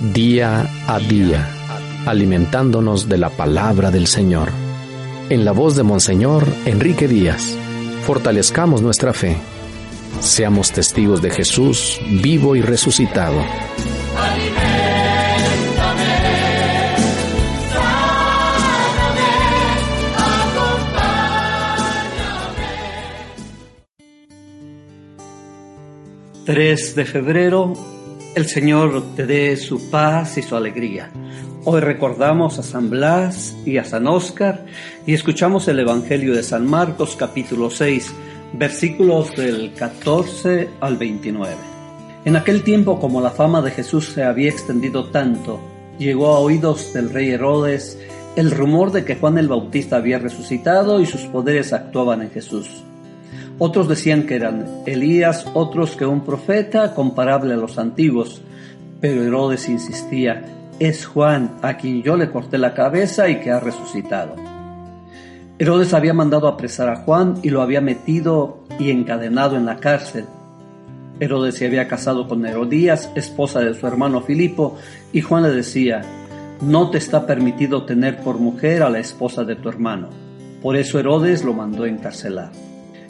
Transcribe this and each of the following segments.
día a día, alimentándonos de la palabra del Señor. En la voz de Monseñor Enrique Díaz, fortalezcamos nuestra fe. Seamos testigos de Jesús vivo y resucitado. ...3 de febrero el Señor te dé su paz y su alegría. Hoy recordamos a San Blas y a San Óscar y escuchamos el Evangelio de San Marcos capítulo 6, versículos del 14 al 29. En aquel tiempo, como la fama de Jesús se había extendido tanto, llegó a oídos del rey Herodes el rumor de que Juan el Bautista había resucitado y sus poderes actuaban en Jesús. Otros decían que eran Elías, otros que un profeta comparable a los antiguos. Pero Herodes insistía, es Juan a quien yo le corté la cabeza y que ha resucitado. Herodes había mandado apresar a Juan y lo había metido y encadenado en la cárcel. Herodes se había casado con Herodías, esposa de su hermano Filipo, y Juan le decía, no te está permitido tener por mujer a la esposa de tu hermano. Por eso Herodes lo mandó encarcelar.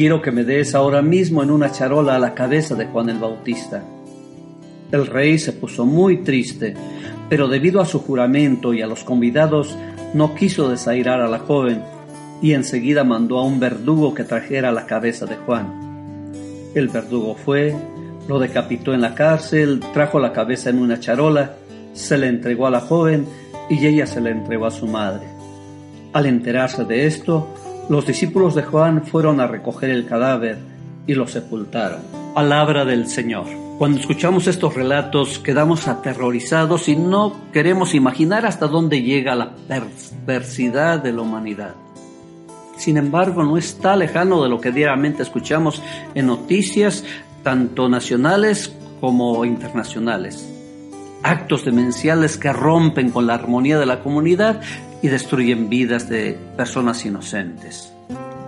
Quiero que me des ahora mismo en una charola a la cabeza de Juan el Bautista. El rey se puso muy triste, pero debido a su juramento y a los convidados, no quiso desairar a la joven y enseguida mandó a un verdugo que trajera la cabeza de Juan. El verdugo fue, lo decapitó en la cárcel, trajo la cabeza en una charola, se le entregó a la joven y ella se le entregó a su madre. Al enterarse de esto, los discípulos de Juan fueron a recoger el cadáver y lo sepultaron. Palabra del Señor. Cuando escuchamos estos relatos quedamos aterrorizados y no queremos imaginar hasta dónde llega la perversidad de la humanidad. Sin embargo, no está lejano de lo que diariamente escuchamos en noticias, tanto nacionales como internacionales. Actos demenciales que rompen con la armonía de la comunidad y destruyen vidas de personas inocentes.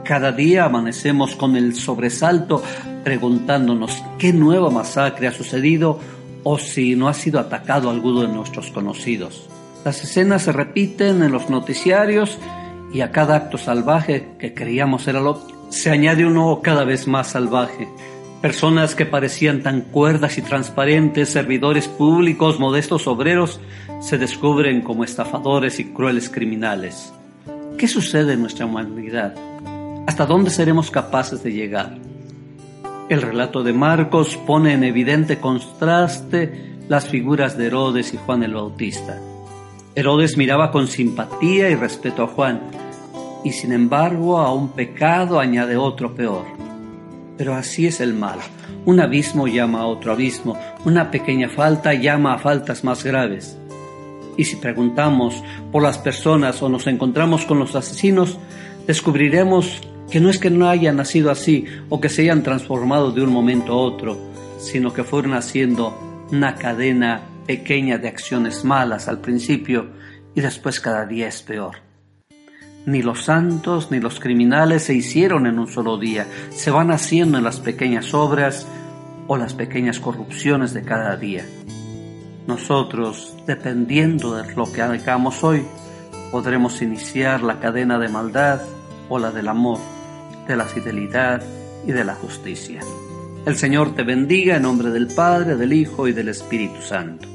Cada día amanecemos con el sobresalto preguntándonos qué nueva masacre ha sucedido o si no ha sido atacado alguno de nuestros conocidos. Las escenas se repiten en los noticiarios y a cada acto salvaje que creíamos era lo se añade uno cada vez más salvaje. Personas que parecían tan cuerdas y transparentes, servidores públicos, modestos obreros, se descubren como estafadores y crueles criminales. ¿Qué sucede en nuestra humanidad? ¿Hasta dónde seremos capaces de llegar? El relato de Marcos pone en evidente contraste las figuras de Herodes y Juan el Bautista. Herodes miraba con simpatía y respeto a Juan, y sin embargo a un pecado añade otro peor. Pero así es el mal. Un abismo llama a otro abismo, una pequeña falta llama a faltas más graves. Y si preguntamos por las personas o nos encontramos con los asesinos, descubriremos que no es que no hayan nacido así o que se hayan transformado de un momento a otro, sino que fueron haciendo una cadena pequeña de acciones malas al principio y después cada día es peor. Ni los santos ni los criminales se hicieron en un solo día, se van haciendo en las pequeñas obras o las pequeñas corrupciones de cada día. Nosotros, dependiendo de lo que hagamos hoy, podremos iniciar la cadena de maldad o la del amor, de la fidelidad y de la justicia. El Señor te bendiga en nombre del Padre, del Hijo y del Espíritu Santo.